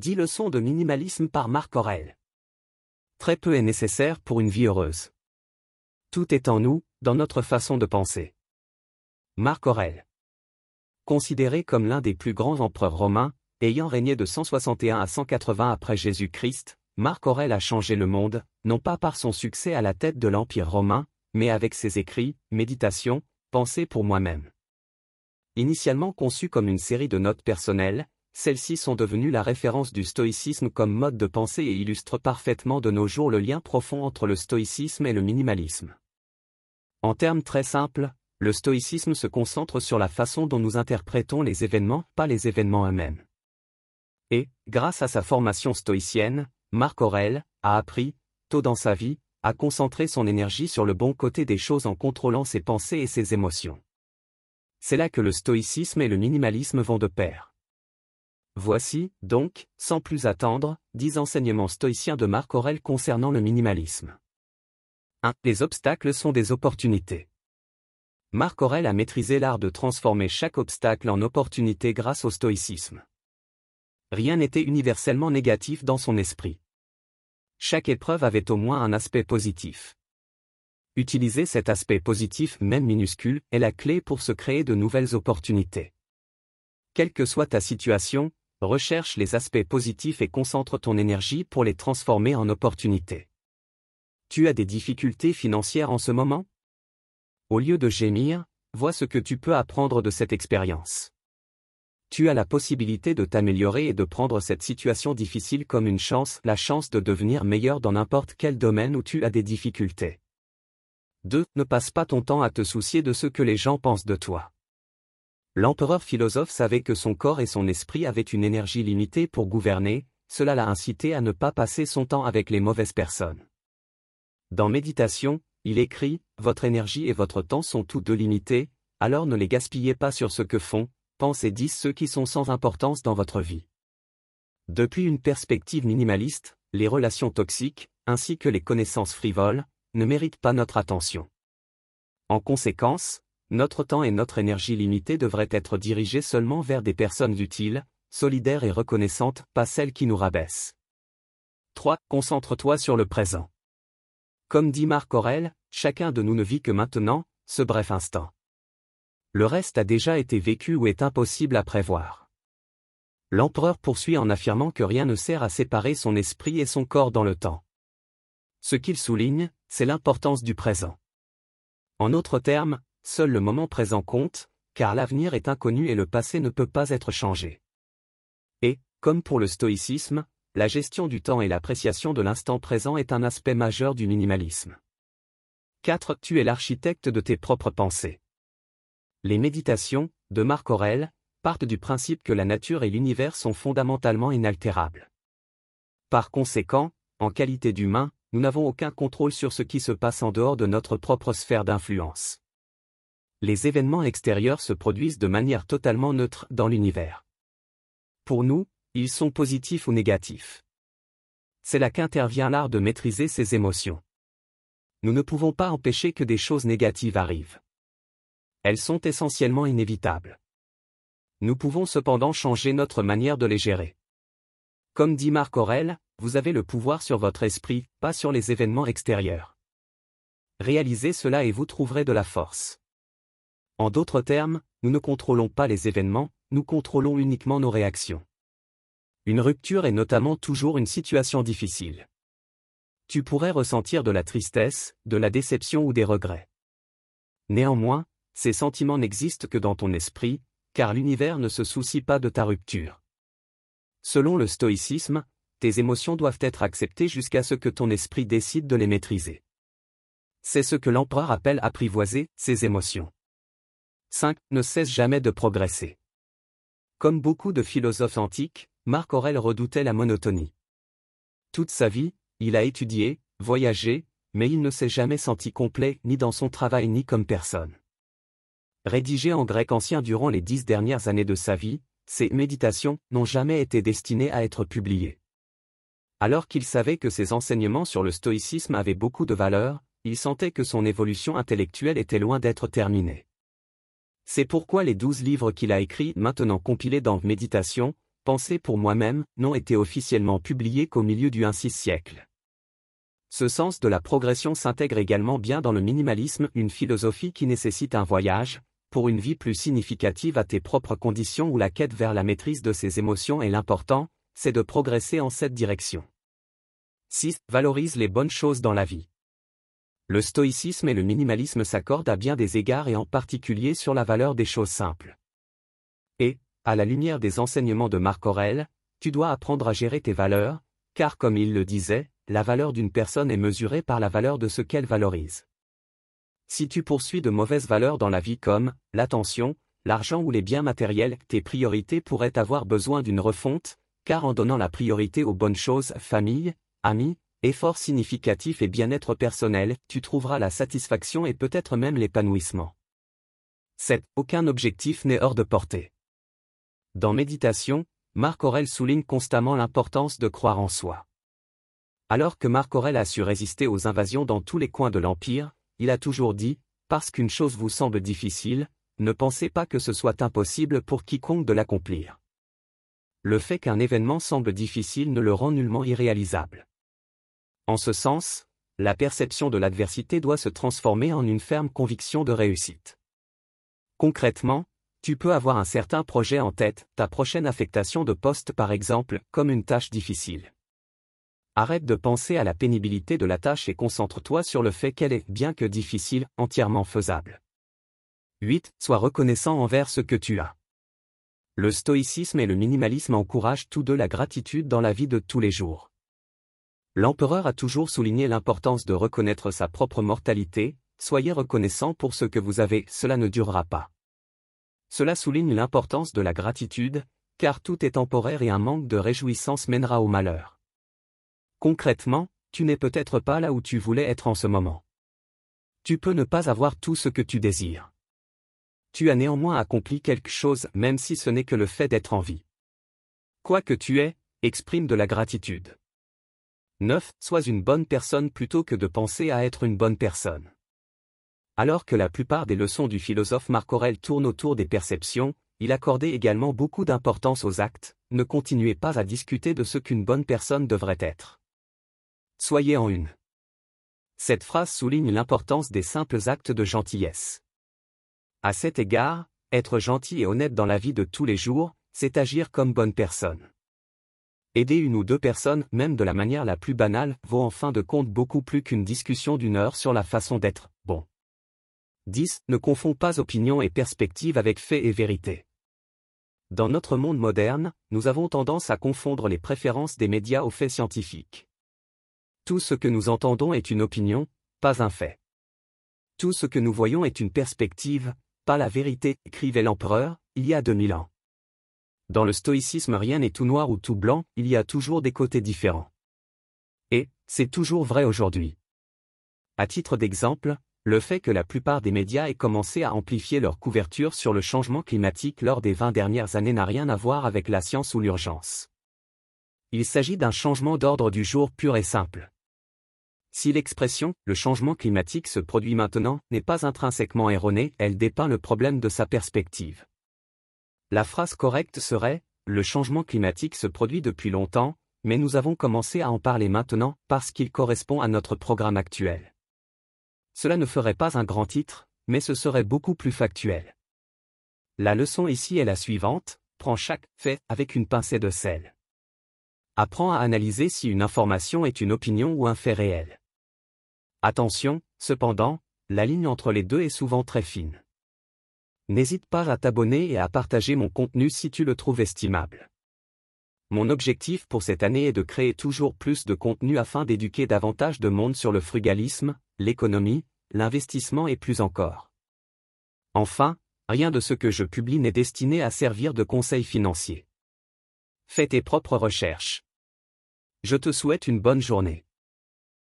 10 leçons de minimalisme par Marc Aurèle. Très peu est nécessaire pour une vie heureuse. Tout est en nous, dans notre façon de penser. Marc Aurèle. Considéré comme l'un des plus grands empereurs romains, ayant régné de 161 à 180 après Jésus-Christ, Marc Aurèle a changé le monde, non pas par son succès à la tête de l'Empire romain, mais avec ses écrits, méditations, pensées pour moi-même. Initialement conçues comme une série de notes personnelles, celles-ci sont devenues la référence du stoïcisme comme mode de pensée et illustrent parfaitement de nos jours le lien profond entre le stoïcisme et le minimalisme. En termes très simples, le stoïcisme se concentre sur la façon dont nous interprétons les événements, pas les événements eux-mêmes. Et, grâce à sa formation stoïcienne, Marc Aurèle a appris, tôt dans sa vie, à concentrer son énergie sur le bon côté des choses en contrôlant ses pensées et ses émotions. C'est là que le stoïcisme et le minimalisme vont de pair. Voici, donc, sans plus attendre, dix enseignements stoïciens de Marc Aurèle concernant le minimalisme. 1. Les obstacles sont des opportunités. Marc Aurèle a maîtrisé l'art de transformer chaque obstacle en opportunité grâce au stoïcisme. Rien n'était universellement négatif dans son esprit. Chaque épreuve avait au moins un aspect positif. Utiliser cet aspect positif, même minuscule, est la clé pour se créer de nouvelles opportunités. Quelle que soit ta situation, recherche les aspects positifs et concentre ton énergie pour les transformer en opportunités. Tu as des difficultés financières en ce moment? Au lieu de gémir, vois ce que tu peux apprendre de cette expérience. Tu as la possibilité de t'améliorer et de prendre cette situation difficile comme une chance, la chance de devenir meilleur dans n'importe quel domaine où tu as des difficultés. 2. Ne passe pas ton temps à te soucier de ce que les gens pensent de toi. L'empereur philosophe savait que son corps et son esprit avaient une énergie limitée pour gouverner, cela l'a incité à ne pas passer son temps avec les mauvaises personnes. Dans Méditation, il écrit, Votre énergie et votre temps sont tous deux limités, alors ne les gaspillez pas sur ce que font, pensent et disent ceux qui sont sans importance dans votre vie. Depuis une perspective minimaliste, les relations toxiques, ainsi que les connaissances frivoles, ne méritent pas notre attention. En conséquence, notre temps et notre énergie limitée devraient être dirigés seulement vers des personnes utiles, solidaires et reconnaissantes, pas celles qui nous rabaissent. 3. Concentre-toi sur le présent. Comme dit Marc Aurel, chacun de nous ne vit que maintenant, ce bref instant. Le reste a déjà été vécu ou est impossible à prévoir. L'empereur poursuit en affirmant que rien ne sert à séparer son esprit et son corps dans le temps. Ce qu'il souligne, c'est l'importance du présent. En autres termes, Seul le moment présent compte, car l'avenir est inconnu et le passé ne peut pas être changé. Et, comme pour le stoïcisme, la gestion du temps et l'appréciation de l'instant présent est un aspect majeur du minimalisme. 4. Tu es l'architecte de tes propres pensées. Les méditations, de Marc Aurèle, partent du principe que la nature et l'univers sont fondamentalement inaltérables. Par conséquent, en qualité d'humain, nous n'avons aucun contrôle sur ce qui se passe en dehors de notre propre sphère d'influence les événements extérieurs se produisent de manière totalement neutre dans l'univers. Pour nous, ils sont positifs ou négatifs. C'est là qu'intervient l'art de maîtriser ses émotions. Nous ne pouvons pas empêcher que des choses négatives arrivent. Elles sont essentiellement inévitables. Nous pouvons cependant changer notre manière de les gérer. Comme dit Marc Aurel, vous avez le pouvoir sur votre esprit, pas sur les événements extérieurs. Réalisez cela et vous trouverez de la force. En d'autres termes, nous ne contrôlons pas les événements, nous contrôlons uniquement nos réactions. Une rupture est notamment toujours une situation difficile. Tu pourrais ressentir de la tristesse, de la déception ou des regrets. Néanmoins, ces sentiments n'existent que dans ton esprit, car l'univers ne se soucie pas de ta rupture. Selon le stoïcisme, tes émotions doivent être acceptées jusqu'à ce que ton esprit décide de les maîtriser. C'est ce que l'empereur appelle apprivoiser ses émotions. 5. Ne cesse jamais de progresser. Comme beaucoup de philosophes antiques, Marc Aurèle redoutait la monotonie. Toute sa vie, il a étudié, voyagé, mais il ne s'est jamais senti complet ni dans son travail ni comme personne. Rédigé en grec ancien durant les dix dernières années de sa vie, ses méditations n'ont jamais été destinées à être publiées. Alors qu'il savait que ses enseignements sur le stoïcisme avaient beaucoup de valeur, il sentait que son évolution intellectuelle était loin d'être terminée. C'est pourquoi les douze livres qu'il a écrits, maintenant compilés dans Méditation, Pensée pour moi-même, n'ont été officiellement publiés qu'au milieu du 1 siècle. Ce sens de la progression s'intègre également bien dans le minimalisme, une philosophie qui nécessite un voyage, pour une vie plus significative à tes propres conditions où la quête vers la maîtrise de ses émotions est l'important, c'est de progresser en cette direction. 6. Valorise les bonnes choses dans la vie. Le stoïcisme et le minimalisme s'accordent à bien des égards et en particulier sur la valeur des choses simples. Et, à la lumière des enseignements de Marc Aurèle, tu dois apprendre à gérer tes valeurs, car comme il le disait, la valeur d'une personne est mesurée par la valeur de ce qu'elle valorise. Si tu poursuis de mauvaises valeurs dans la vie comme l'attention, l'argent ou les biens matériels, tes priorités pourraient avoir besoin d'une refonte, car en donnant la priorité aux bonnes choses, famille, amis, efforts significatifs et bien-être personnel, tu trouveras la satisfaction et peut-être même l'épanouissement. 7. Aucun objectif n'est hors de portée. Dans Méditation, Marc Aurel souligne constamment l'importance de croire en soi. Alors que Marc Aurel a su résister aux invasions dans tous les coins de l'Empire, il a toujours dit, parce qu'une chose vous semble difficile, ne pensez pas que ce soit impossible pour quiconque de l'accomplir. Le fait qu'un événement semble difficile ne le rend nullement irréalisable. En ce sens, la perception de l'adversité doit se transformer en une ferme conviction de réussite. Concrètement, tu peux avoir un certain projet en tête, ta prochaine affectation de poste par exemple, comme une tâche difficile. Arrête de penser à la pénibilité de la tâche et concentre-toi sur le fait qu'elle est, bien que difficile, entièrement faisable. 8. Sois reconnaissant envers ce que tu as. Le stoïcisme et le minimalisme encouragent tous deux la gratitude dans la vie de tous les jours. L'empereur a toujours souligné l'importance de reconnaître sa propre mortalité, soyez reconnaissant pour ce que vous avez, cela ne durera pas. Cela souligne l'importance de la gratitude, car tout est temporaire et un manque de réjouissance mènera au malheur. Concrètement, tu n'es peut-être pas là où tu voulais être en ce moment. Tu peux ne pas avoir tout ce que tu désires. Tu as néanmoins accompli quelque chose même si ce n'est que le fait d'être en vie. Quoi que tu aies, exprime de la gratitude. 9. Sois une bonne personne plutôt que de penser à être une bonne personne. Alors que la plupart des leçons du philosophe Marc Aurèle tournent autour des perceptions, il accordait également beaucoup d'importance aux actes, ne continuez pas à discuter de ce qu'une bonne personne devrait être. Soyez en une. Cette phrase souligne l'importance des simples actes de gentillesse. À cet égard, être gentil et honnête dans la vie de tous les jours, c'est agir comme bonne personne. Aider une ou deux personnes, même de la manière la plus banale, vaut en fin de compte beaucoup plus qu'une discussion d'une heure sur la façon d'être bon. 10. Ne confond pas opinion et perspective avec fait et vérité. Dans notre monde moderne, nous avons tendance à confondre les préférences des médias aux faits scientifiques. Tout ce que nous entendons est une opinion, pas un fait. Tout ce que nous voyons est une perspective, pas la vérité, écrivait l'empereur, il y a 2000 ans. Dans le stoïcisme rien n'est tout noir ou tout blanc, il y a toujours des côtés différents. Et, c'est toujours vrai aujourd'hui. À titre d'exemple, le fait que la plupart des médias aient commencé à amplifier leur couverture sur le changement climatique lors des 20 dernières années n'a rien à voir avec la science ou l'urgence. Il s'agit d'un changement d'ordre du jour pur et simple. Si l'expression le changement climatique se produit maintenant n'est pas intrinsèquement erronée, elle dépeint le problème de sa perspective. La phrase correcte serait le changement climatique se produit depuis longtemps, mais nous avons commencé à en parler maintenant parce qu'il correspond à notre programme actuel. Cela ne ferait pas un grand titre, mais ce serait beaucoup plus factuel. La leçon ici est la suivante, prends chaque fait avec une pincée de sel. Apprends à analyser si une information est une opinion ou un fait réel. Attention, cependant, la ligne entre les deux est souvent très fine. N'hésite pas à t'abonner et à partager mon contenu si tu le trouves estimable. Mon objectif pour cette année est de créer toujours plus de contenu afin d'éduquer davantage de monde sur le frugalisme, l'économie, l'investissement et plus encore. Enfin, rien de ce que je publie n'est destiné à servir de conseil financier. Fais tes propres recherches. Je te souhaite une bonne journée.